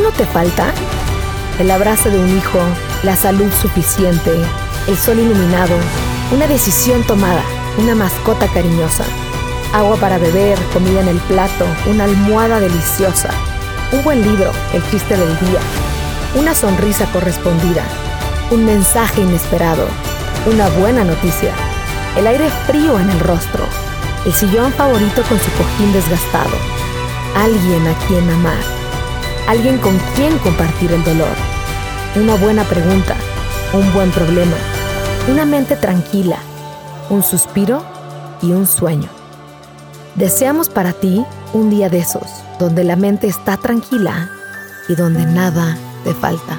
no te falta? El abrazo de un hijo, la salud suficiente, el sol iluminado, una decisión tomada, una mascota cariñosa, agua para beber, comida en el plato, una almohada deliciosa, un buen libro, el chiste del día, una sonrisa correspondida, un mensaje inesperado, una buena noticia, el aire frío en el rostro, el sillón favorito con su cojín desgastado, alguien a quien amar, alguien con quien compartir el dolor, una buena pregunta, un buen problema, una mente tranquila, un suspiro y un sueño. Deseamos para ti un día de esos, donde la mente está tranquila y donde nada te falta.